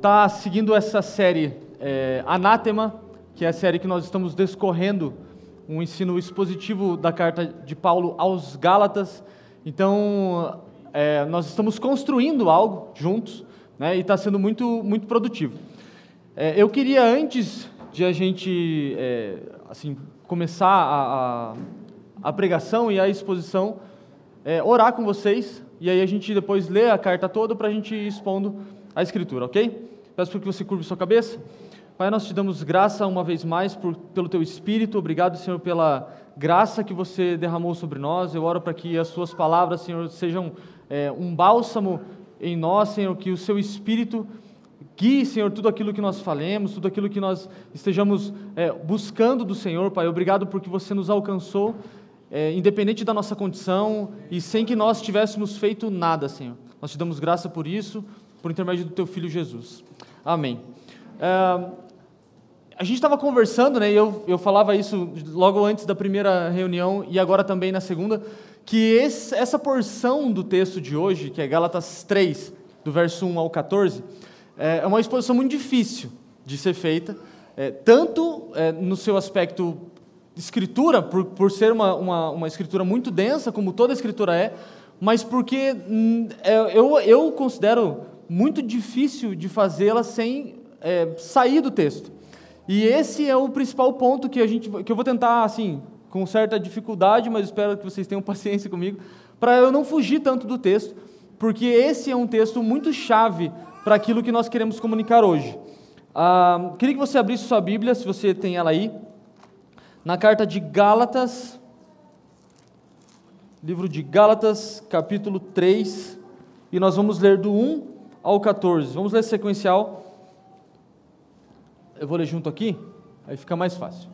está seguindo essa série é, Anátema, que é a série que nós estamos descorrendo um ensino expositivo da carta de Paulo aos Gálatas. Então, é, nós estamos construindo algo juntos, né, e está sendo muito, muito produtivo. É, eu queria, antes de a gente é, assim, começar a, a, pregação e a exposição, é, orar com vocês, e aí a gente depois lê a carta toda para a gente ir expondo a Escritura, ok? Peço que você curve sua cabeça. Pai, nós te damos graça uma vez mais por, pelo teu Espírito. Obrigado, Senhor, pela graça que você derramou sobre nós. Eu oro para que as suas palavras, Senhor, sejam é, um bálsamo em nós, Senhor, que o seu Espírito guie, Senhor, tudo aquilo que nós falemos, tudo aquilo que nós estejamos é, buscando do Senhor, Pai. Obrigado porque você nos alcançou, é, independente da nossa condição e sem que nós tivéssemos feito nada, Senhor. Nós te damos graça por isso, por intermédio do teu Filho Jesus. Amém. A gente estava conversando, né, e eu, eu falava isso logo antes da primeira reunião e agora também na segunda, que esse, essa porção do texto de hoje, que é Gálatas 3, do verso 1 ao 14, é, é uma exposição muito difícil de ser feita, é, tanto é, no seu aspecto escritura, por, por ser uma, uma, uma, escritura muito densa, como toda escritura é, mas porque hum, é, eu, eu considero muito difícil de fazê-la sem é, sair do texto. E esse é o principal ponto que, a gente, que eu vou tentar, assim, com certa dificuldade, mas espero que vocês tenham paciência comigo, para eu não fugir tanto do texto, porque esse é um texto muito chave para aquilo que nós queremos comunicar hoje. Ah, queria que você abrisse sua Bíblia, se você tem ela aí, na carta de Gálatas, livro de Gálatas, capítulo 3, e nós vamos ler do 1 ao 14. Vamos ler sequencial. Eu vou ler junto aqui, aí fica mais fácil.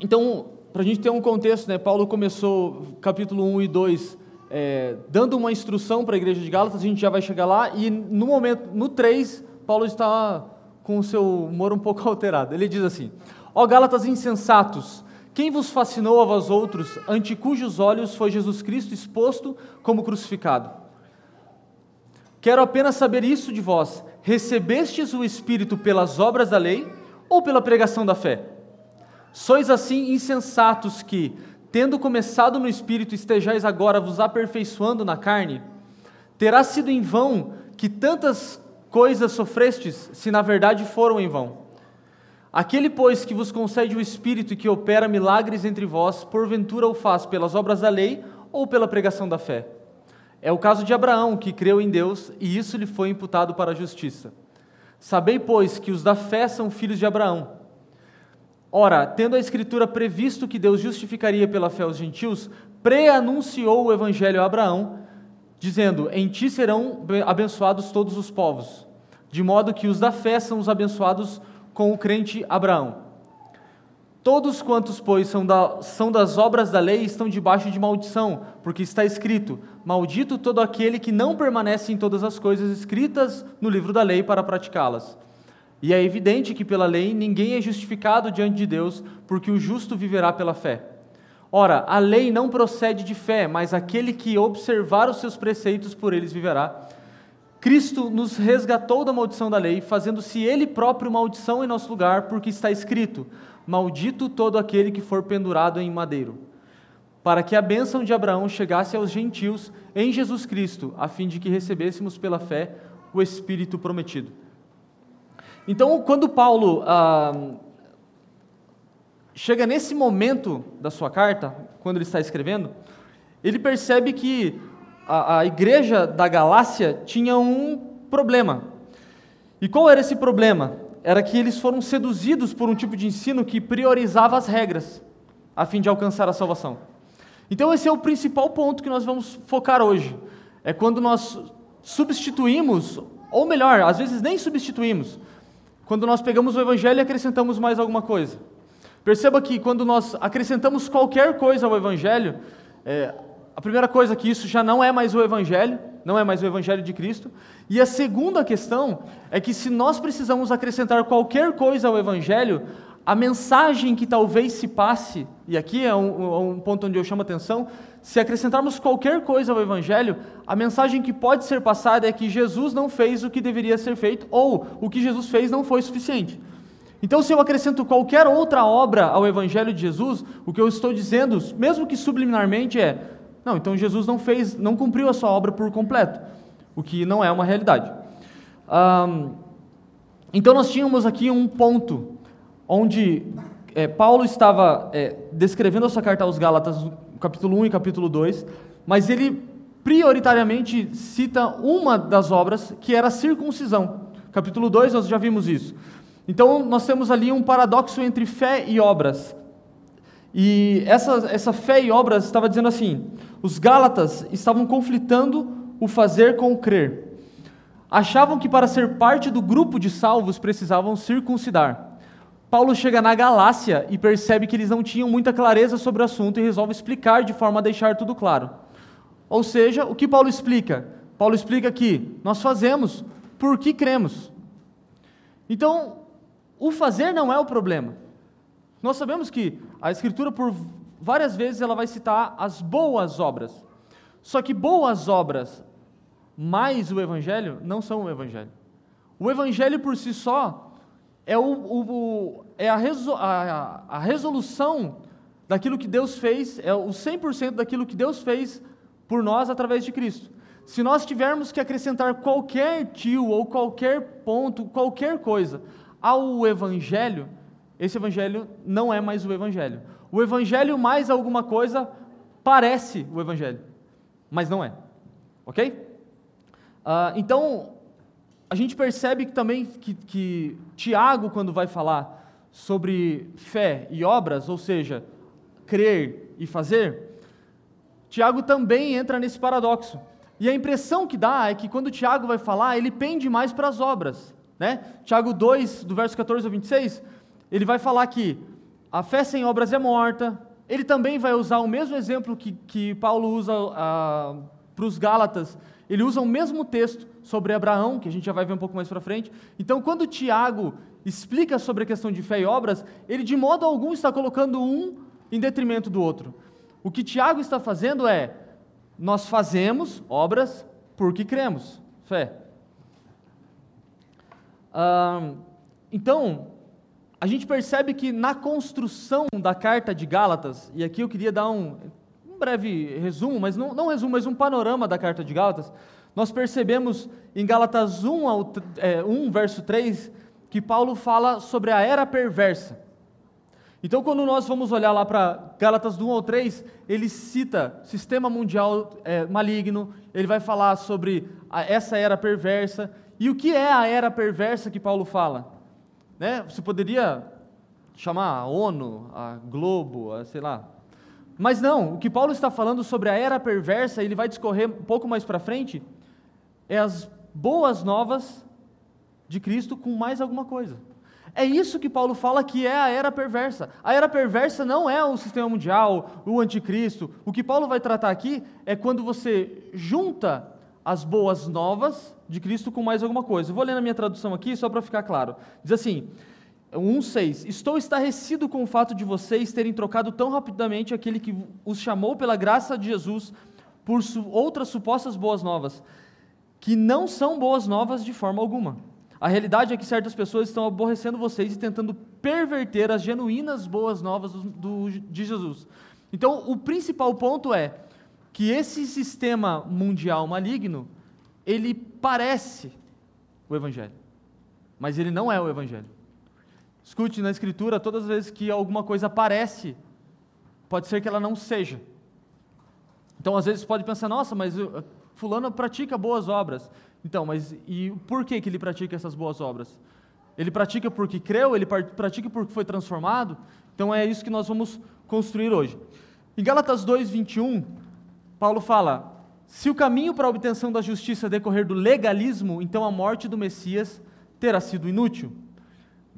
Então, para a gente ter um contexto, né, Paulo começou capítulo 1 e 2 é, dando uma instrução para a igreja de Gálatas, a gente já vai chegar lá, e no momento, no 3, Paulo está com o seu humor um pouco alterado. Ele diz assim: Ó Gálatas insensatos, quem vos fascinou a vós outros, ante cujos olhos foi Jesus Cristo exposto como crucificado? Quero apenas saber isso de vós: recebestes o Espírito pelas obras da lei ou pela pregação da fé? Sois assim insensatos que, tendo começado no Espírito, estejais agora vos aperfeiçoando na carne? Terá sido em vão que tantas coisas sofrestes, se na verdade foram em vão. Aquele, pois, que vos concede o Espírito e que opera milagres entre vós, porventura o faz pelas obras da lei ou pela pregação da fé? É o caso de Abraão, que creu em Deus e isso lhe foi imputado para a justiça. Sabei, pois, que os da fé são filhos de Abraão. Ora, tendo a Escritura previsto que Deus justificaria pela fé os gentios, preanunciou o Evangelho a Abraão, dizendo: Em ti serão abençoados todos os povos, de modo que os da fé são os abençoados com o crente Abraão. Todos quantos, pois, são, da, são das obras da lei estão debaixo de maldição, porque está escrito: Maldito todo aquele que não permanece em todas as coisas escritas no livro da lei para praticá-las. E é evidente que pela lei ninguém é justificado diante de Deus, porque o justo viverá pela fé. Ora, a lei não procede de fé, mas aquele que observar os seus preceitos por eles viverá. Cristo nos resgatou da maldição da lei, fazendo-se Ele próprio maldição em nosso lugar, porque está escrito: Maldito todo aquele que for pendurado em madeiro, para que a bênção de Abraão chegasse aos gentios em Jesus Cristo, a fim de que recebêssemos pela fé o Espírito prometido. Então, quando Paulo ah, chega nesse momento da sua carta, quando ele está escrevendo, ele percebe que a, a igreja da Galácia tinha um problema. E qual era esse problema? era que eles foram seduzidos por um tipo de ensino que priorizava as regras, a fim de alcançar a salvação. Então, esse é o principal ponto que nós vamos focar hoje. É quando nós substituímos Ou melhor, às vezes nem substituímos. Quando nós pegamos o Evangelho e acrescentamos mais alguma coisa. Perceba que quando nós acrescentamos qualquer coisa ao Evangelho, é, a primeira coisa é que isso já não é mais o Evangelho, não é mais o Evangelho de Cristo. E a segunda questão é que se nós precisamos acrescentar qualquer coisa ao Evangelho, a mensagem que talvez se passe, e aqui é um, um ponto onde eu chamo atenção, se acrescentarmos qualquer coisa ao Evangelho, a mensagem que pode ser passada é que Jesus não fez o que deveria ser feito, ou o que Jesus fez não foi suficiente. Então, se eu acrescento qualquer outra obra ao Evangelho de Jesus, o que eu estou dizendo, mesmo que subliminarmente, é: não, então Jesus não fez, não cumpriu a sua obra por completo, o que não é uma realidade. Um, então, nós tínhamos aqui um ponto onde é, Paulo estava é, descrevendo a sua carta aos Gálatas, capítulo 1 e capítulo 2, mas ele prioritariamente cita uma das obras, que era a circuncisão. Capítulo 2, nós já vimos isso. Então, nós temos ali um paradoxo entre fé e obras. E essa, essa fé e obras estava dizendo assim: os Gálatas estavam conflitando o fazer com o crer. Achavam que para ser parte do grupo de salvos precisavam circuncidar. Paulo chega na Galácia e percebe que eles não tinham muita clareza sobre o assunto e resolve explicar de forma a deixar tudo claro. Ou seja, o que Paulo explica? Paulo explica que nós fazemos porque cremos. Então, o fazer não é o problema. Nós sabemos que a Escritura, por várias vezes, ela vai citar as boas obras. Só que boas obras mais o Evangelho não são o Evangelho. O Evangelho por si só é, o, o, é a, resol, a, a resolução daquilo que Deus fez, é o 100% daquilo que Deus fez por nós através de Cristo. Se nós tivermos que acrescentar qualquer tio ou qualquer ponto, qualquer coisa ao Evangelho, esse Evangelho não é mais o Evangelho. O Evangelho mais alguma coisa parece o Evangelho, mas não é. Ok? Uh, então, a gente percebe que também que, que Tiago, quando vai falar sobre fé e obras, ou seja, crer e fazer, Tiago também entra nesse paradoxo. E a impressão que dá é que quando Tiago vai falar, ele pende mais para as obras. Né? Tiago 2, do verso 14 ao 26, ele vai falar que a fé sem obras é morta. Ele também vai usar o mesmo exemplo que, que Paulo usa ah, para os Gálatas. Ele usa o mesmo texto sobre Abraão, que a gente já vai ver um pouco mais para frente. Então, quando Tiago explica sobre a questão de fé e obras, ele de modo algum está colocando um em detrimento do outro. O que Tiago está fazendo é: nós fazemos obras porque cremos. Fé então, a gente percebe que na construção da carta de Gálatas, e aqui eu queria dar um, breve resumo, mas não, não um resumo, mas um panorama da carta de Gálatas, nós percebemos em Gálatas 1, ao, é, 1, verso 3, que Paulo fala sobre a era perversa. Então, quando nós vamos olhar lá para Gálatas do 1 ao 3, ele cita sistema mundial é, maligno, ele vai falar sobre a, essa era perversa, e o que é a era perversa que Paulo fala? Né? Você poderia chamar a ONU, a Globo, a, sei lá. Mas não, o que Paulo está falando sobre a era perversa, ele vai discorrer um pouco mais para frente, é as boas novas de Cristo com mais alguma coisa. É isso que Paulo fala que é a era perversa. A era perversa não é o sistema mundial, o anticristo. O que Paulo vai tratar aqui é quando você junta as boas novas de Cristo com mais alguma coisa. Eu vou ler na minha tradução aqui só para ficar claro. Diz assim: 1,6: Estou estarrecido com o fato de vocês terem trocado tão rapidamente aquele que os chamou pela graça de Jesus por outras supostas boas novas, que não são boas novas de forma alguma. A realidade é que certas pessoas estão aborrecendo vocês e tentando perverter as genuínas boas novas do, do, de Jesus. Então, o principal ponto é que esse sistema mundial maligno, ele parece o Evangelho, mas ele não é o Evangelho. Escute na Escritura, todas as vezes que alguma coisa parece, pode ser que ela não seja. Então, às vezes, pode pensar, nossa, mas uh, fulano pratica boas obras. Então, mas e por que, que ele pratica essas boas obras? Ele pratica porque creu? Ele pratica porque foi transformado? Então, é isso que nós vamos construir hoje. Em Gálatas 2, 21, Paulo fala: Se o caminho para a obtenção da justiça decorrer do legalismo, então a morte do Messias terá sido inútil.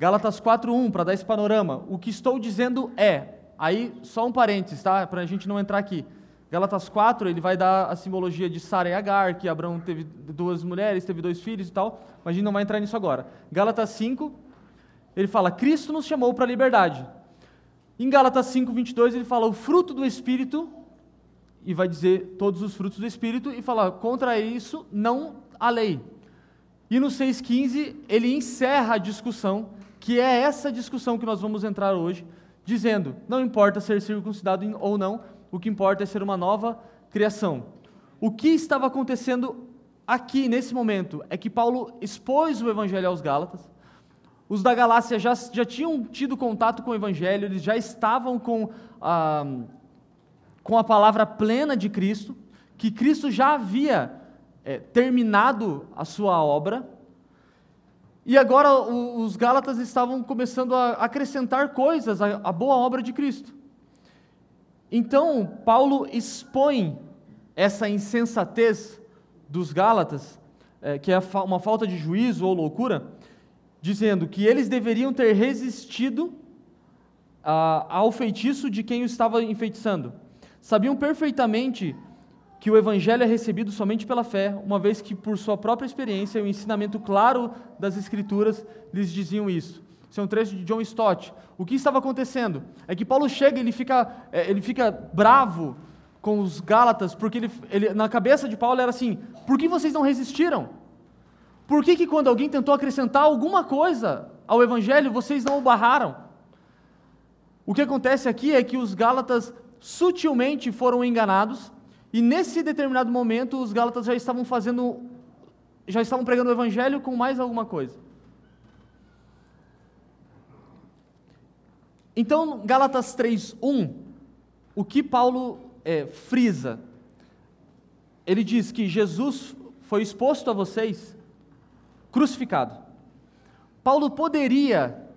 Gálatas 4:1, para dar esse panorama. O que estou dizendo é, aí só um parênteses, tá? Para a gente não entrar aqui. Gálatas 4, ele vai dar a simbologia de Sara e Agar, que Abraão teve duas mulheres, teve dois filhos e tal, mas a gente não vai entrar nisso agora. Gálatas 5, ele fala: Cristo nos chamou para a liberdade. Em Gálatas 5, 22, ele fala: o fruto do Espírito e vai dizer todos os frutos do Espírito e falar contra isso não a lei. E no 6,15 ele encerra a discussão, que é essa discussão que nós vamos entrar hoje, dizendo: não importa ser circuncidado ou não, o que importa é ser uma nova criação. O que estava acontecendo aqui nesse momento é que Paulo expôs o evangelho aos Gálatas. Os da Galácia já, já tinham tido contato com o evangelho, eles já estavam com. Ah, com a palavra plena de Cristo, que Cristo já havia é, terminado a sua obra, e agora os Gálatas estavam começando a acrescentar coisas à, boa obra de Cristo. Então, Paulo expõe essa insensatez dos Gálatas, é, que é uma falta de juízo ou loucura, dizendo que eles deveriam ter resistido a, ao feitiço de quem o estava enfeitiçando sabiam perfeitamente que o evangelho é recebido somente pela fé, uma vez que por sua própria experiência e o ensinamento claro das escrituras lhes diziam isso. Isso é um trecho de John Stott. O que estava acontecendo é que Paulo chega e ele fica, é, ele fica bravo com os Gálatas, porque ele, ele, na cabeça de Paulo era assim: por que vocês não resistiram? Por que, que quando alguém tentou acrescentar alguma coisa ao Evangelho, vocês não o barraram? O que acontece aqui é que os Gálatas sutilmente foram enganados, e nesse determinado momento os Gálatas já estavam fazendo, já estavam pregando o evangelho com mais alguma coisa. Então, Gálatas 3:1, o que Paulo é, frisa? Ele diz que Jesus foi exposto a vocês crucificado. Paulo poderia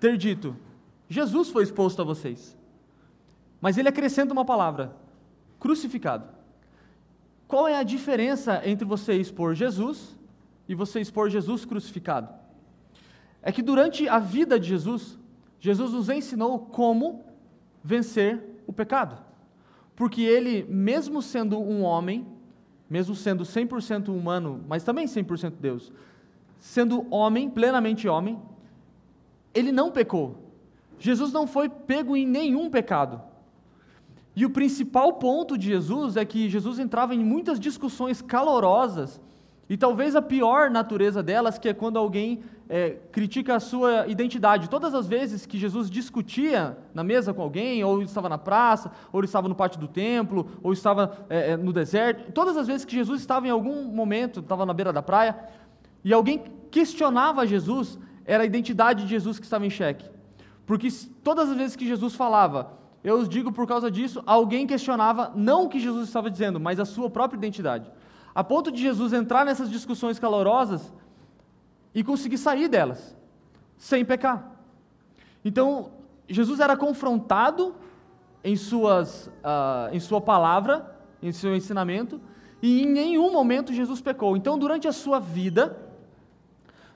ter dito: Jesus foi exposto a vocês. Mas ele acrescenta uma palavra: crucificado. Qual é a diferença entre você expor Jesus e você expor Jesus crucificado? É que durante a vida de Jesus, Jesus nos ensinou como vencer o pecado. Porque ele, mesmo sendo um homem, mesmo sendo 100% humano, mas também 100% Deus, sendo homem, plenamente homem, ele não pecou. Jesus não foi pego em nenhum pecado. E o principal ponto de Jesus é que Jesus entrava em muitas discussões calorosas, e talvez a pior natureza delas, que é quando alguém é, critica a sua identidade. Todas as vezes que Jesus discutia na mesa com alguém, ou estava na praça, ou estava no pátio do templo, ou estava é, é, no deserto, todas as vezes que Jesus estava em algum momento, estava na beira da praia, e alguém questionava Jesus, era a identidade de Jesus que estava em xeque. Porque todas as vezes que Jesus falava, eu os digo por causa disso, alguém questionava não o que Jesus estava dizendo, mas a sua própria identidade. A ponto de Jesus entrar nessas discussões calorosas e conseguir sair delas, sem pecar. Então, Jesus era confrontado em, suas, uh, em sua palavra, em seu ensinamento, e em nenhum momento Jesus pecou. Então, durante a sua vida,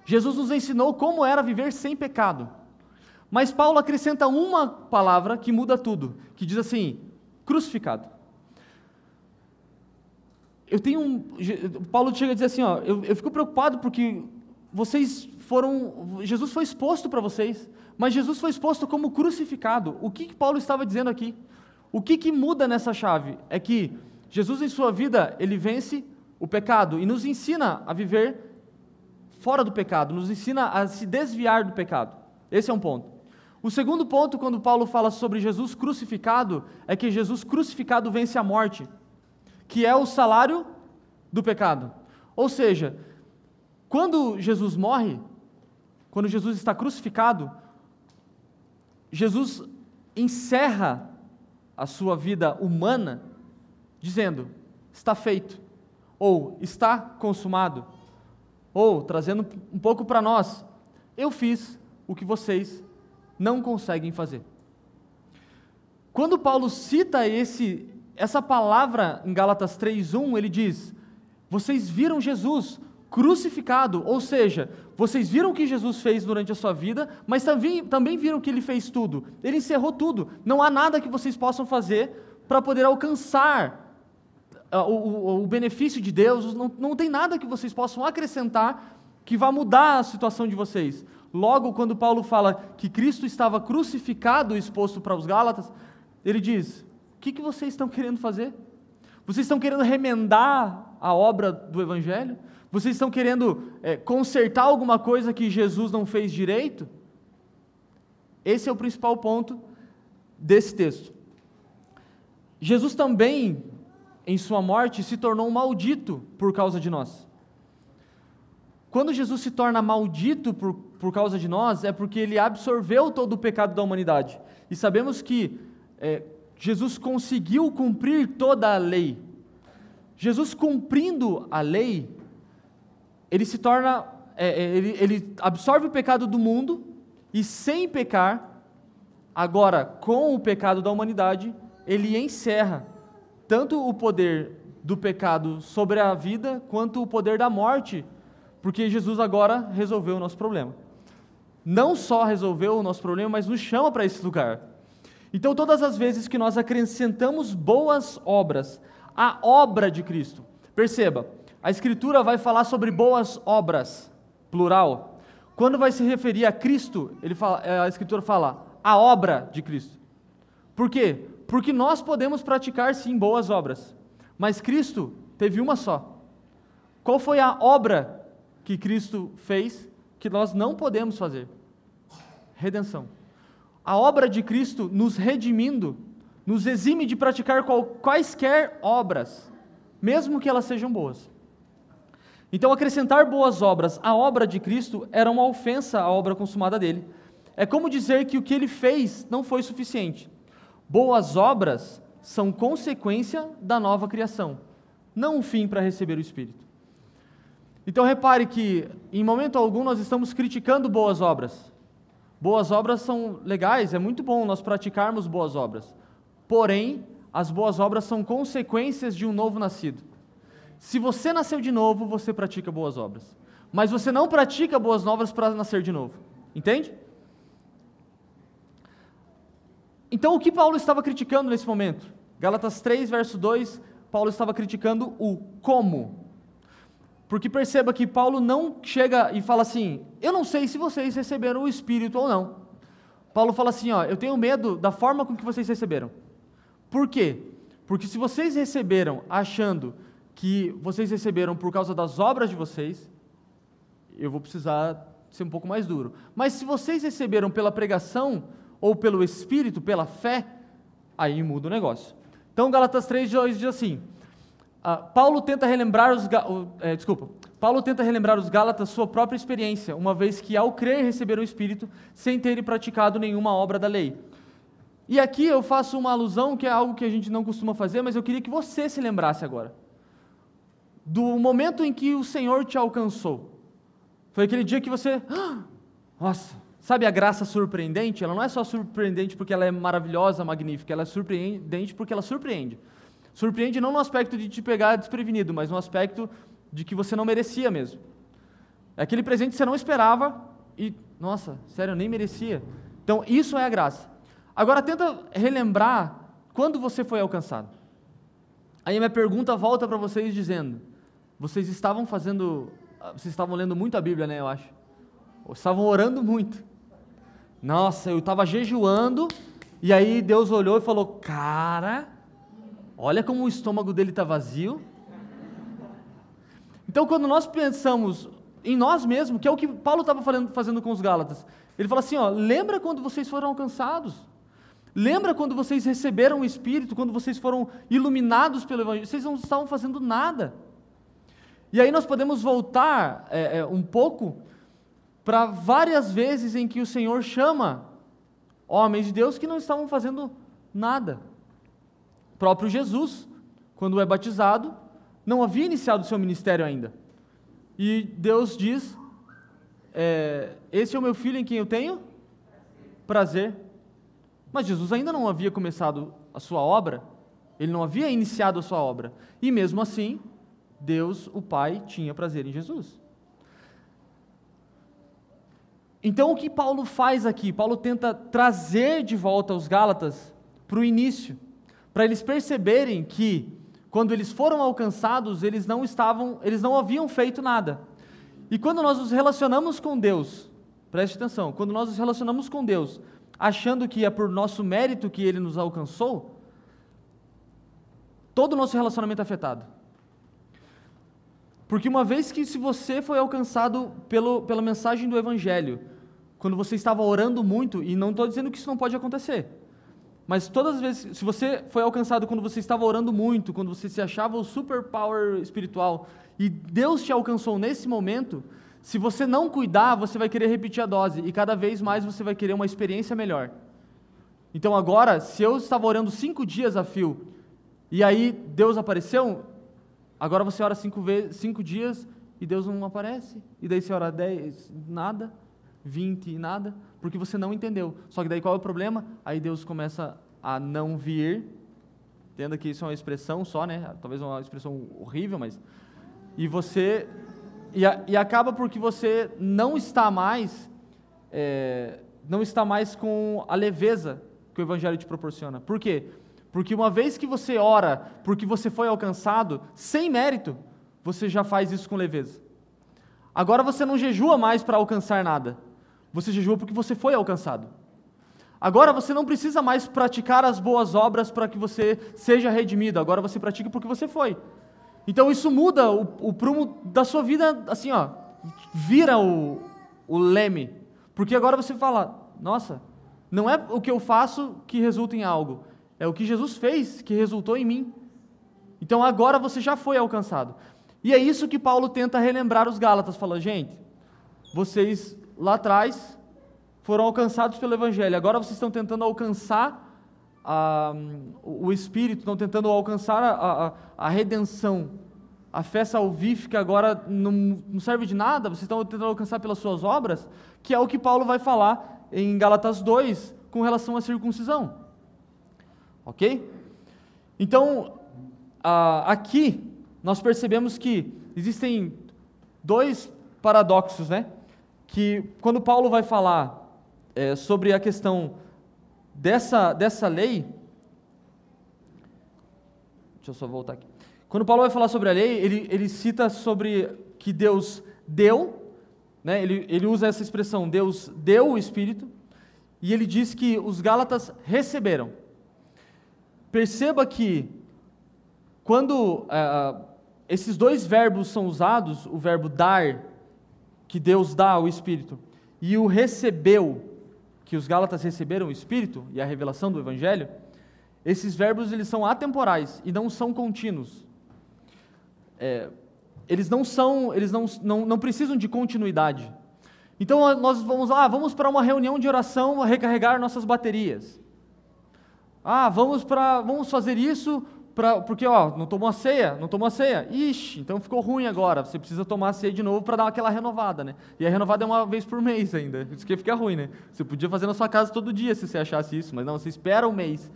Jesus nos ensinou como era viver sem pecado. Mas Paulo acrescenta uma palavra que muda tudo, que diz assim: crucificado. Eu tenho um. Paulo chega a dizer assim: ó, eu, eu fico preocupado porque vocês foram. Jesus foi exposto para vocês, mas Jesus foi exposto como crucificado. O que, que Paulo estava dizendo aqui? O que, que muda nessa chave? É que Jesus, em sua vida, ele vence o pecado e nos ensina a viver fora do pecado, nos ensina a se desviar do pecado. Esse é um ponto. O segundo ponto, quando Paulo fala sobre Jesus crucificado, é que Jesus crucificado vence a morte, que é o salário do pecado. Ou seja, quando Jesus morre, quando Jesus está crucificado, Jesus encerra a sua vida humana dizendo: está feito, ou está consumado, ou trazendo um pouco para nós, eu fiz o que vocês não conseguem fazer. Quando Paulo cita esse, essa palavra em Gálatas 3:1, ele diz: "Vocês viram Jesus crucificado", ou seja, vocês viram o que Jesus fez durante a sua vida, mas também, também viram que ele fez tudo. Ele encerrou tudo. Não há nada que vocês possam fazer para poder alcançar o, o, o, benefício de Deus, não, não tem nada que vocês possam acrescentar que vá mudar a situação de vocês. Logo, quando Paulo fala que Cristo estava crucificado e exposto para os Gálatas, ele diz: O que, que vocês estão querendo fazer? Vocês estão querendo remendar a obra do Evangelho? Vocês estão querendo é, consertar alguma coisa que Jesus não fez direito? Esse é o principal ponto desse texto. Jesus também, em sua morte, se tornou maldito por causa de nós. Quando Jesus se torna maldito por, por causa de nós, é porque ele absorveu todo o pecado da humanidade. E sabemos que é, Jesus conseguiu cumprir toda a lei. Jesus cumprindo a lei, ele se torna, é, é, ele, ele absorve o pecado do mundo e sem pecar, agora com o pecado da humanidade, ele encerra tanto o poder do pecado sobre a vida, quanto o poder da morte porque Jesus agora resolveu o nosso problema. Não só resolveu o nosso problema, mas nos chama para esse lugar. Então, todas as vezes que nós acrescentamos boas obras à obra de Cristo, perceba, a Escritura vai falar sobre boas obras, plural. Quando vai se referir a Cristo, fala, a Escritura fala a obra de Cristo. Por quê? Porque nós podemos praticar sim boas obras, mas Cristo teve uma só. Qual foi a obra que Cristo fez que nós não podemos fazer: redenção. A obra de Cristo nos redimindo nos exime de praticar quaisquer obras, mesmo que elas sejam boas. Então, acrescentar boas obras à obra de Cristo era uma ofensa à obra consumada dele. É como dizer que o que ele fez não foi suficiente. Boas obras são consequência da nova criação, não um fim para receber o Espírito. Então repare que, em momento algum, nós estamos criticando boas obras. Boas obras são legais, é muito bom nós praticarmos boas obras. Porém, as boas obras são consequências de um novo nascido. Se você nasceu de novo, você pratica boas obras. Mas você não pratica boas obras para nascer de novo. Entende? Então, o que Paulo estava criticando nesse momento? Gálatas 3, verso 2, Paulo estava criticando o como porque perceba que Paulo não chega e fala assim: Eu não sei se vocês receberam o Espírito ou não. Paulo fala assim: ó, Eu tenho medo da forma com que vocês receberam. Por quê? Porque se vocês receberam achando que vocês receberam por causa das obras de vocês, eu vou precisar ser um pouco mais duro. Mas se vocês receberam pela pregação ou pelo Espírito, pela fé, aí muda o negócio. Então, Galatas 3 diz assim: Uh, Paulo tenta relembrar os é, desculpa, Paulo tenta relembrar os Gálatas sua própria experiência, uma vez que ao crer receberam o Espírito sem terem praticado nenhuma obra da lei. E aqui eu faço uma alusão que é algo que a gente não costuma fazer, mas eu queria que você se lembrasse agora do momento em que o Senhor te alcançou. Foi aquele dia que você, ah, nossa, sabe a graça surpreendente? Ela não é só surpreendente porque ela é maravilhosa, magnífica, ela é surpreendente porque ela surpreende. Surpreende não no aspecto de te pegar desprevenido, mas no aspecto de que você não merecia mesmo. É aquele presente que você não esperava e, nossa, sério, eu nem merecia. Então, isso é a graça. Agora, tenta relembrar quando você foi alcançado. Aí minha pergunta volta para vocês dizendo: vocês estavam fazendo, vocês estavam lendo muito a Bíblia, né? Eu acho. Ou estavam orando muito. Nossa, eu estava jejuando e aí Deus olhou e falou: Cara, Olha como o estômago dele está vazio. Então, quando nós pensamos em nós mesmos, que é o que Paulo estava fazendo com os Gálatas, ele fala assim: ó, lembra quando vocês foram alcançados? Lembra quando vocês receberam o Espírito, quando vocês foram iluminados pelo Evangelho? Vocês não estavam fazendo nada. E aí nós podemos voltar é, é, um pouco para várias vezes em que o Senhor chama homens de Deus que não estavam fazendo nada próprio Jesus, quando é batizado, não havia iniciado o seu ministério ainda. E Deus diz: é, Esse é o meu filho em quem eu tenho prazer. Mas Jesus ainda não havia começado a sua obra. Ele não havia iniciado a sua obra. E mesmo assim, Deus, o Pai, tinha prazer em Jesus. Então, o que Paulo faz aqui? Paulo tenta trazer de volta os Gálatas para o início, para eles perceberem que, quando eles foram alcançados, eles não estavam, eles não haviam feito nada. E quando nós nos relacionamos com Deus, preste atenção, quando nós nos relacionamos com Deus, achando que é por nosso mérito que Ele nos alcançou, todo o nosso relacionamento é afetado. Porque uma vez que se você foi alcançado pelo, pela mensagem do Evangelho, quando você estava orando muito, e não estou dizendo que isso não pode acontecer, mas todas as vezes, se você foi alcançado quando você estava orando muito, quando você se achava o superpower espiritual, e Deus te alcançou nesse momento, se você não cuidar, você vai querer repetir a dose, e cada vez mais você vai querer uma experiência melhor. Então agora, se eu estava orando cinco dias a fio, e aí Deus apareceu, Agora você ora cinco, vezes, cinco dias e Deus não aparece. E daí você ora dez, nada, vinte, nada, porque você não entendeu. Só que daí qual é o problema? Aí Deus começa a não vir. Entenda que isso é uma expressão só, né? Talvez uma expressão horrível, mas. E você. E, a, e acaba porque você não está mais. É, não está mais com a leveza que o Evangelho te proporciona. Por quê? Porque uma vez que você ora porque você foi alcançado, sem mérito, você já faz isso com leveza. Agora você não jejua mais para alcançar nada. Você jejua porque você foi alcançado. Agora você não precisa mais praticar as boas obras para que você seja redimido. Agora você pratica porque você foi. Então isso muda o, o prumo da sua vida, assim, ó, vira o, o leme. Porque agora você fala: nossa, não é o que eu faço que resulta em algo, é o que Jesus fez que resultou em mim. Então agora você já foi alcançado. E é isso que Paulo tenta relembrar os Gálatas, falando, gente, vocês lá atrás foram alcançados pelo Evangelho, agora vocês estão tentando alcançar a, o Espírito, estão tentando alcançar a, a, a redenção. A fé salvífica agora não, não serve de nada, vocês estão tentando alcançar pelas suas obras, que é o que Paulo vai falar em Gálatas 2 com relação à circuncisão. Ok? Então, aqui nós percebemos que existem dois paradoxos, né? Que quando Paulo vai falar é, sobre a questão dessa, dessa lei. Deixa eu só voltar aqui. Quando Paulo vai falar sobre a lei, ele, ele cita sobre que Deus deu, né? ele, ele usa essa expressão, Deus deu o Espírito, e ele diz que os Gálatas receberam. Perceba que quando uh, esses dois verbos são usados, o verbo dar, que Deus dá ao Espírito, e o recebeu, que os Gálatas receberam o Espírito e a revelação do Evangelho, esses verbos eles são atemporais e não são contínuos. É, eles não são, eles não, não, não precisam de continuidade. Então nós vamos lá, vamos para uma reunião de oração recarregar nossas baterias. Ah, vamos para, vamos fazer isso pra, porque ó, não tomou a ceia, não tomou a ceia. Ixi, então ficou ruim agora. Você precisa tomar a ceia de novo para dar aquela renovada, né? E a renovada é uma vez por mês ainda. Isso que fica ruim, né? Você podia fazer na sua casa todo dia se você achasse isso, mas não, você espera um mês.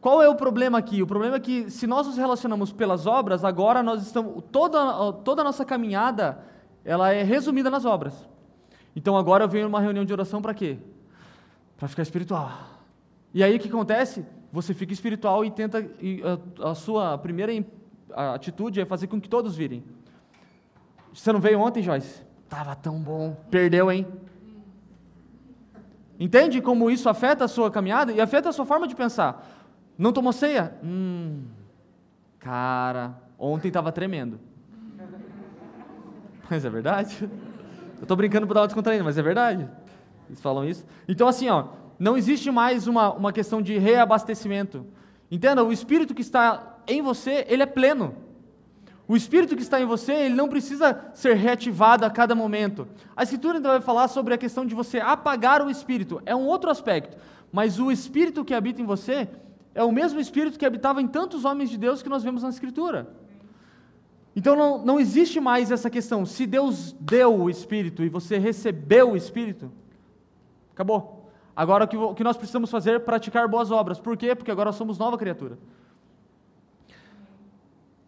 Qual é o problema aqui? O problema é que se nós nos relacionamos pelas obras, agora nós estamos toda toda a nossa caminhada, ela é resumida nas obras. Então agora eu venho numa reunião de oração para quê? Para ficar espiritual. E aí o que acontece? Você fica espiritual e tenta. E a, a, sua primeira atitude é fazer com que todos virem. Você não veio ontem, Joyce? Tava tão bom. Perdeu, hein? Entende como isso afeta a sua caminhada e afeta a sua forma de pensar? Não tomou ceia? Hum, cara, ontem estava tremendo. Mas é verdade. Eu estou brincando para dar uma descontraída, mas é verdade. Eles falam isso. Então, assim, ó, não existe mais uma, uma questão de reabastecimento. Entenda, o Espírito que está em você, ele é pleno. O Espírito que está em você, ele não precisa ser reativado a cada momento. A Escritura ainda vai falar sobre a questão de você apagar o Espírito. É um outro aspecto. Mas o Espírito que habita em você é o mesmo Espírito que habitava em tantos homens de Deus que nós vemos na Escritura. Então não, não existe mais essa questão. Se Deus deu o Espírito e você recebeu o Espírito, acabou. Agora o que, nós precisamos fazer é praticar boas obras. Por quê? Porque agora somos nova criatura.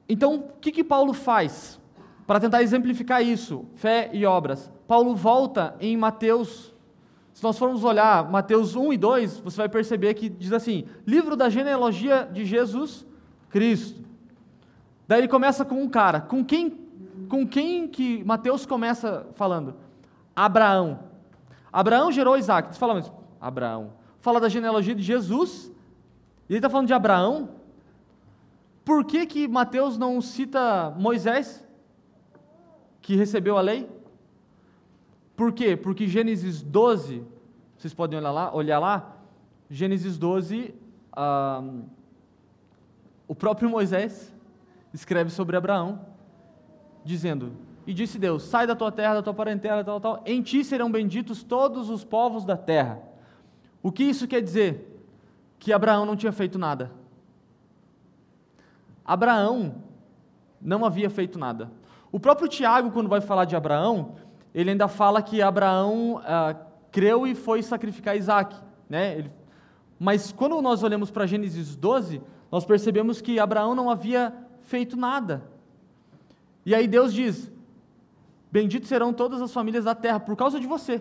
Então, o que, que Paulo faz para tentar exemplificar isso? Fé e obras. Paulo volta em Mateus. Se nós formos olhar Mateus 1 e 2, você vai perceber que diz assim: livro da genealogia de Jesus Cristo. Daí ele começa com um cara. Com quem, com quem que Mateus começa falando? Abraão. Abraão gerou Isaac. Você fala, mas Abraão. Fala da genealogia de Jesus. E ele está falando de Abraão. Por que, que Mateus não cita Moisés, que recebeu a lei? Por quê? Porque Gênesis 12, vocês podem olhar lá, olhar lá Gênesis 12, ah, o próprio Moisés escreve sobre Abraão, dizendo: E disse Deus: Sai da tua terra, da tua parentela, tal, tal, em ti serão benditos todos os povos da terra. O que isso quer dizer? Que Abraão não tinha feito nada. Abraão não havia feito nada. O próprio Tiago, quando vai falar de Abraão, ele ainda fala que Abraão ah, creu e foi sacrificar Isaac. Né? Ele, mas quando nós olhamos para Gênesis 12, nós percebemos que Abraão não havia feito nada. E aí Deus diz: Benditos serão todas as famílias da terra por causa de você.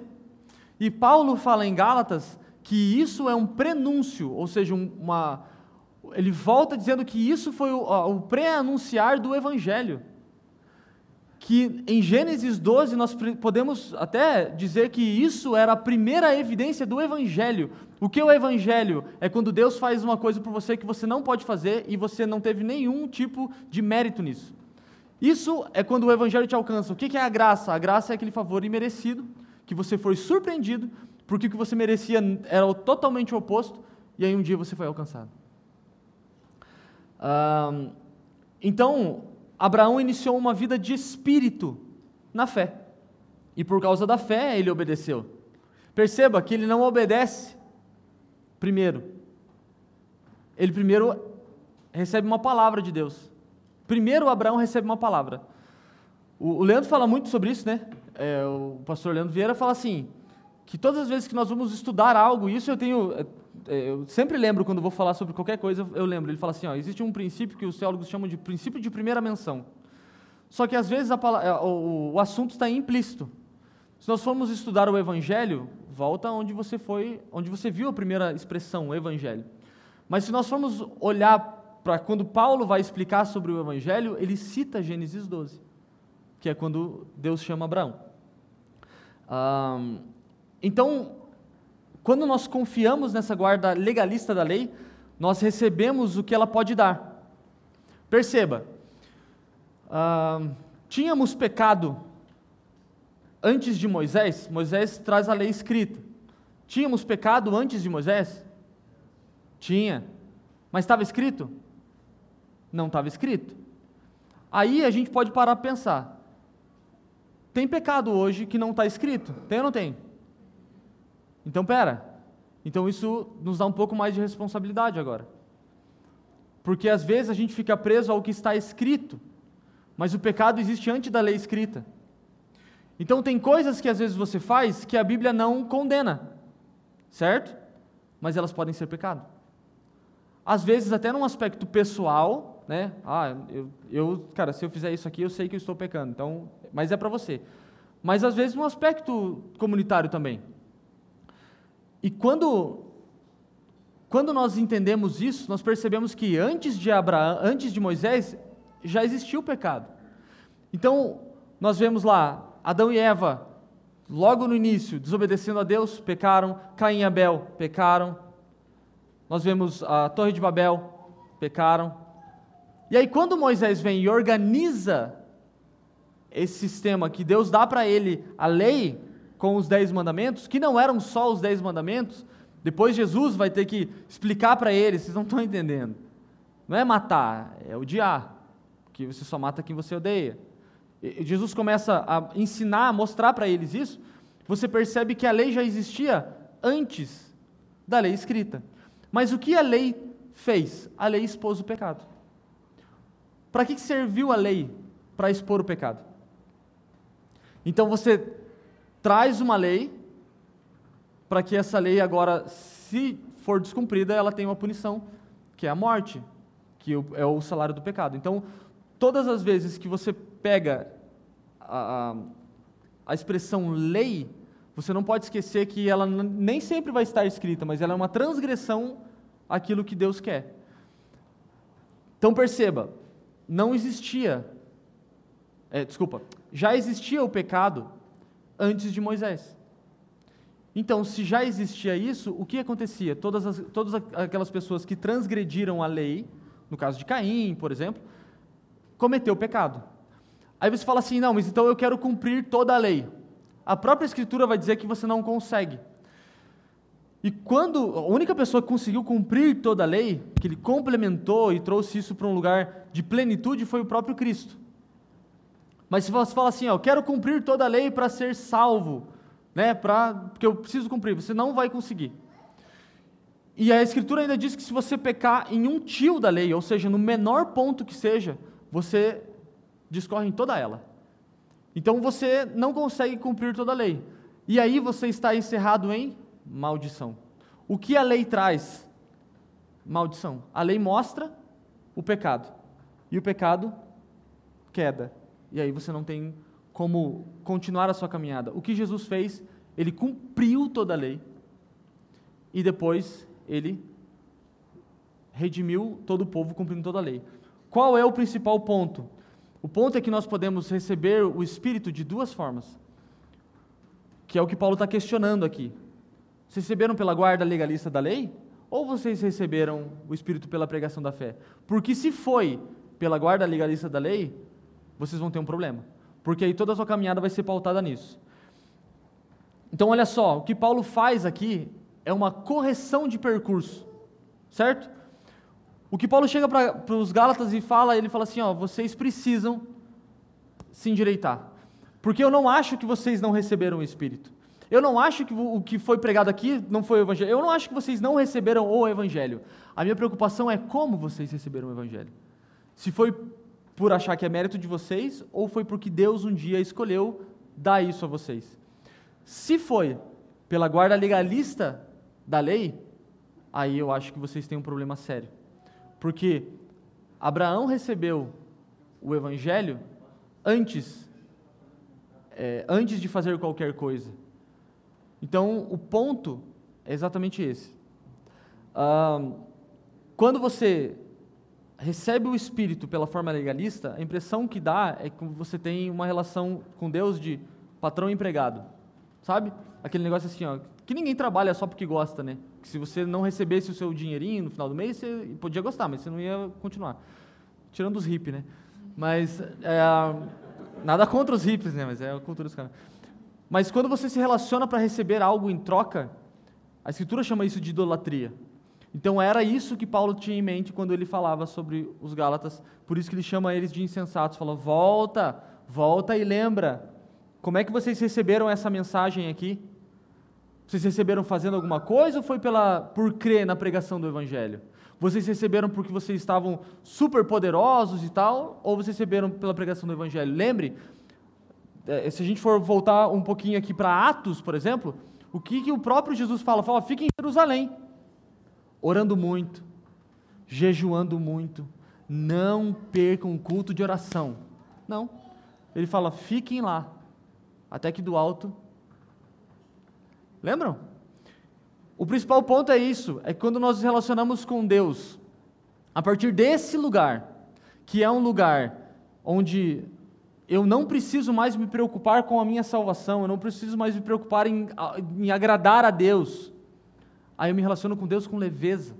E Paulo fala em Gálatas que isso é um prenúncio, ou seja, uma, ele volta dizendo que isso foi o, o pré-anunciar do Evangelho. Que em Gênesis 12 nós podemos até dizer que isso era a primeira evidência do Evangelho. O que é o Evangelho? É quando Deus faz uma coisa por você que você não pode fazer e você não teve nenhum tipo de mérito nisso. Isso é quando o Evangelho te alcança. O que é a graça? A graça é aquele favor imerecido, que você foi surpreendido, porque o que você merecia era totalmente oposto, e aí um dia você foi alcançado então, Abraão iniciou uma vida de espírito na fé. E por causa da fé, ele obedeceu. Perceba que ele não obedece primeiro. Ele primeiro recebe uma palavra de Deus. Primeiro, Abraão recebe uma palavra. O, o Leandro fala muito sobre isso, né? É, o pastor Leandro Vieira fala assim: que todas as vezes que nós vamos estudar algo, isso eu tenho é, eu sempre lembro quando vou falar sobre qualquer coisa, eu lembro. Ele fala assim: ó, existe um princípio que os teólogos chamam de princípio de primeira menção. Só que às vezes a, é, o, o assunto está implícito. Se nós formos estudar o Evangelho, volta onde você foi, onde você viu a primeira expressão, o Evangelho. Mas se nós formos olhar para quando Paulo vai explicar sobre o Evangelho, ele cita Gênesis 12, que é quando Deus chama Abraão. Ah, então, quando nós confiamos nessa guarda legalista da lei, nós recebemos o que ela pode dar. Perceba, ah, tínhamos pecado antes de Moisés, Moisés traz a lei escrita. Tínhamos pecado antes de Moisés? Tinha. Mas estava escrito? Não estava escrito. Aí a gente pode parar para pensar: tem pecado hoje que não está escrito? Tem ou não tem? Então, pera. Então, isso nos dá um pouco mais de responsabilidade agora. Porque às vezes a gente fica preso ao que está escrito, mas o pecado existe antes da lei escrita. Então, tem coisas que às vezes você faz que a Bíblia não condena, certo? Mas elas podem ser pecado. Às vezes, até num aspecto pessoal, né? Ah, eu, eu, cara, se eu fizer isso aqui, eu sei que eu estou pecando, então, mas é para você. Mas às vezes, num aspecto comunitário também. E quando, quando nós entendemos isso, nós percebemos que antes de Abraão, antes de Moisés, já existia o pecado. Então, nós vemos lá Adão e Eva, logo no início, desobedecendo a Deus, pecaram, Caim e Abel pecaram. Nós vemos a Torre de Babel, pecaram. E aí, quando Moisés vem e organiza esse sistema que Deus dá para ele, a lei, com os dez mandamentos, que não eram só os dez mandamentos, depois Jesus vai ter que explicar para eles, vocês não estão entendendo. Não é matar, é odiar, que você só mata quem você odeia. E Jesus começa a ensinar, a mostrar para eles isso, você percebe que a lei já existia antes da lei escrita. Mas o que a lei fez? A lei expôs o pecado. Para que serviu a lei? Para expor o pecado. Então você traz uma lei para que essa lei agora, se for descumprida, ela tenha uma punição, que é a morte, que é o salário do pecado. Então, todas as vezes que você pega a, a, expressão lei, você não pode esquecer que ela nem sempre vai estar escrita, mas ela é uma transgressão àquilo que Deus quer. Então perceba, não existia, é, desculpa, já existia o pecado antes de Moisés. Então, se já existia isso, o que acontecia? Todas, as, todas aquelas pessoas que transgrediram a lei, no caso de Caim, por exemplo, cometeu o pecado. Aí você fala assim: não, mas então eu quero cumprir toda a lei. A própria Escritura vai dizer que você não consegue. E quando a única pessoa que conseguiu cumprir toda a lei, que ele complementou e trouxe isso para um lugar de plenitude, foi o próprio Cristo. Mas se você fala assim, ó, eu quero cumprir toda a lei para ser salvo, né, pra, porque eu preciso cumprir, você não vai conseguir. E a Escritura ainda diz que se você pecar em um tio da lei, ou seja, no menor ponto que seja, você discorre em toda ela. Então você não consegue cumprir toda a lei. E aí você está encerrado em maldição. O que a lei traz? Maldição. A lei mostra o pecado. E o pecado, queda. E aí você não tem como continuar a sua caminhada. O que Jesus fez? Ele cumpriu toda a lei. E depois ele redimiu todo o povo cumprindo toda a lei. Qual é o principal ponto? O ponto é que nós podemos receber o Espírito de duas formas, que é o que Paulo está questionando aqui. Vocês receberam pela guarda legalista da lei? Ou vocês receberam o Espírito pela pregação da fé? Porque se foi pela guarda legalista da lei, vocês vão ter um problema. Porque aí toda a sua caminhada vai ser pautada nisso. Então, olha só, o que Paulo faz aqui é uma correção de percurso, certo? O que Paulo chega para os Gálatas e fala, ele fala assim: ó, vocês precisam se endireitar. Porque eu não acho que vocês não receberam o Espírito. Eu não acho que o que foi pregado aqui não foi o Evangelho. Eu não acho que vocês não receberam o Evangelho. A minha preocupação é como vocês receberam o Evangelho. Se foi por achar que é mérito de vocês ou foi porque Deus um dia escolheu dar isso a vocês. Se foi pela guarda legalista da lei, aí eu acho que vocês têm um problema sério. Porque Abraão recebeu o Evangelho antes, é, antes de fazer qualquer coisa. Então, o ponto é exatamente esse. Quando você recebe o Espírito pela forma legalista, a impressão que dá é que você tem uma relação com Deus de patrão empregado. Sabe? Aquele negócio assim, ó, que ninguém trabalha só porque gosta, né? Que se você não recebesse o seu dinheirinho no final do mês, você podia gostar, mas você não ia continuar. Tirando os hippies, né? Mas, é, nada contra os hippies, né? Mas é a cultura dos caras. Mas quando você se relaciona para receber algo em troca, a Escritura chama isso de idolatria. Então era isso que Paulo tinha em mente quando ele falava sobre os Gálatas, por isso que ele chama eles de insensatos, falou: "Volta, volta e lembra. Como é que vocês receberam essa mensagem aqui? Vocês receberam fazendo alguma coisa ou foi pela por crer na pregação do evangelho? Vocês receberam porque vocês estavam super poderosos e tal, ou vocês receberam pela pregação do evangelho? Lembre, é, se a gente for voltar um pouquinho aqui para Atos, por exemplo, o que, que o próprio Jesus fala? Fala, fique em Jerusalém, orando muito, jejuando muito, não percam o culto de oração. Não. Ele fala, fiquem lá, até que do alto. Lembram? O principal ponto é isso, é que quando nós nos relacionamos com Deus, a partir desse lugar, que é um lugar onde eu não preciso mais me preocupar com a minha salvação, eu não preciso mais me preocupar em, em agradar a Deus. Aí eu me relaciono com Deus com leveza.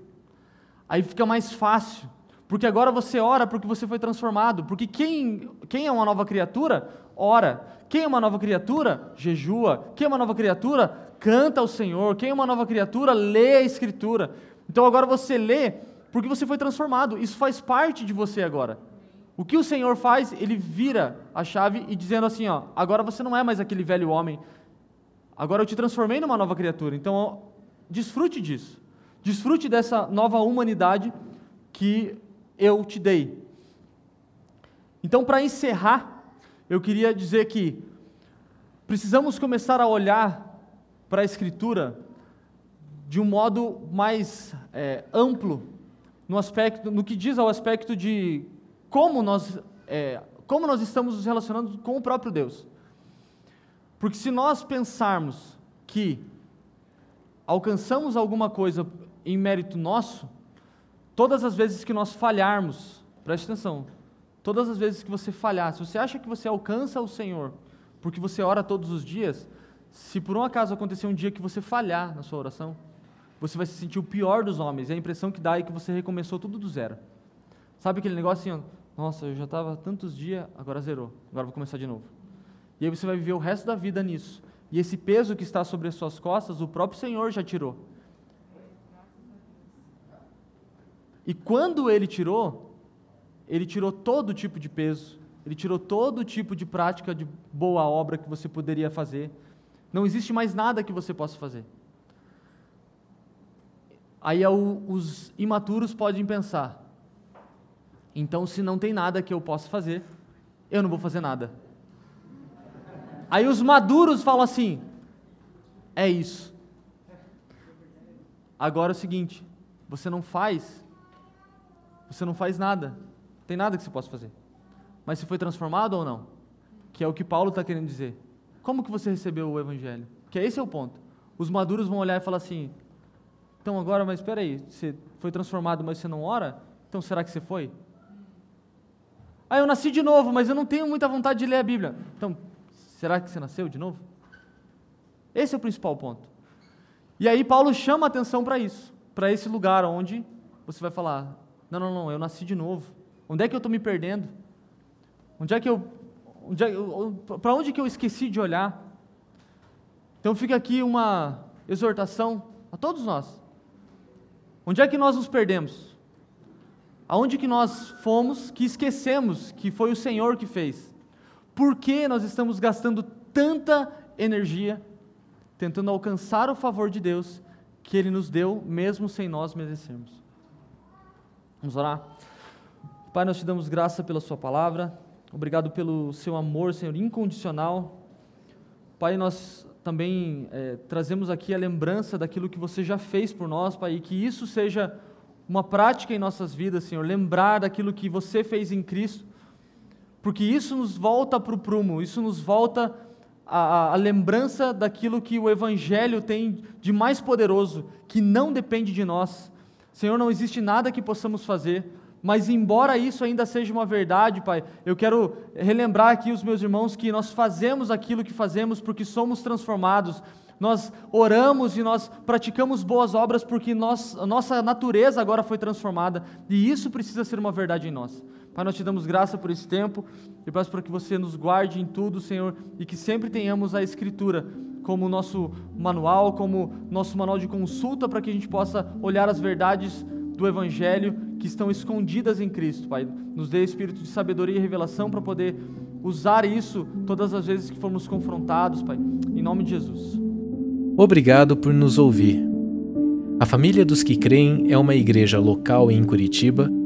Aí fica mais fácil. Porque agora você ora porque você foi transformado. Porque quem, quem é uma nova criatura, ora. Quem é uma nova criatura, jejua. Quem é uma nova criatura, canta ao Senhor. Quem é uma nova criatura, lê a Escritura. Então agora você lê porque você foi transformado. Isso faz parte de você agora. O que o Senhor faz? Ele vira a chave e dizendo assim: ó, agora você não é mais aquele velho homem, agora eu te transformei numa nova criatura. Então, desfrute disso. Desfrute dessa nova humanidade que eu te dei. Então, para encerrar, eu queria dizer que precisamos começar a olhar para a Escritura de um modo mais é, amplo, no aspecto, no que diz ao aspecto de como nós é, como nós estamos nos relacionando com o próprio Deus. Porque se nós pensarmos que alcançamos alguma coisa em mérito nosso, todas as vezes que nós falharmos, preste atenção, todas as vezes que você falhar, se você acha que você alcança o Senhor porque você ora todos os dias, se por um acaso acontecer um dia que você falhar na sua oração, você vai se sentir o pior dos homens, e a impressão que dá é que você recomeçou tudo do zero. Sabe aquele negócio assim, nossa, eu já estava tantos dias, agora zerou, agora vou começar de novo. E aí você vai viver o resto da vida nisso. E esse peso que está sobre as suas costas, o próprio Senhor já tirou. E quando ele tirou, ele tirou todo tipo de peso, ele tirou todo tipo de prática de boa obra que você poderia fazer. Não existe mais nada que você possa fazer. Aí é os imaturos podem pensar: então, se não tem nada que eu possa fazer, eu não vou fazer nada. Aí os maduros falam assim: é isso. Agora é o seguinte: você não faz, você não faz nada, tem nada que você possa fazer. Mas se foi transformado ou não? Que é o que Paulo está querendo dizer. Como que você recebeu o Evangelho? Que esse é o ponto. Os maduros vão olhar e falar assim: então agora, mas espera aí, você foi transformado, mas você não ora? Então será que você foi? Ah, eu nasci de novo, mas eu não tenho muita vontade de ler a Bíblia. Então, Será que você nasceu de novo? Esse é o principal ponto. E aí Paulo chama a atenção para isso, para esse lugar onde você vai falar: não, não, não, eu nasci de novo. Onde é que eu estou me perdendo? Onde é que eu, onde é, para onde que eu esqueci de olhar? Então fica aqui uma exortação a todos nós. Onde é que nós nos perdemos? Aonde que nós fomos que esquecemos que foi o Senhor que fez? Por que nós estamos gastando tanta energia tentando alcançar o favor de Deus que Ele nos deu, mesmo sem nós merecermos? Vamos orar? Pai, nós te damos graça pela Sua palavra, obrigado pelo Seu amor, Senhor, incondicional. Pai, nós também é, trazemos aqui a lembrança daquilo que você já fez por nós, Pai, e que isso seja uma prática em nossas vidas, Senhor, lembrar daquilo que você fez em Cristo porque isso nos volta para o prumo, isso nos volta a, a, lembrança daquilo que o Evangelho tem de mais poderoso, que não depende de nós. Senhor, não existe nada que possamos fazer, mas embora isso ainda seja uma verdade, Pai, eu quero relembrar aqui os meus irmãos que nós fazemos aquilo que fazemos porque somos transformados, nós oramos e nós praticamos boas obras porque nós, a nossa natureza agora foi transformada, e isso precisa ser uma verdade em nós. Pai, nós te damos graça por esse tempo e peço para que você nos guarde em tudo, Senhor, e que sempre tenhamos a Escritura como nosso manual, como nosso manual de consulta, para que a gente possa olhar as verdades do Evangelho que estão escondidas em Cristo, Pai. Nos dê espírito de sabedoria e revelação para poder usar isso todas as vezes que formos confrontados, Pai. Em nome de Jesus. Obrigado por nos ouvir. A Família dos que Creem é uma igreja local em Curitiba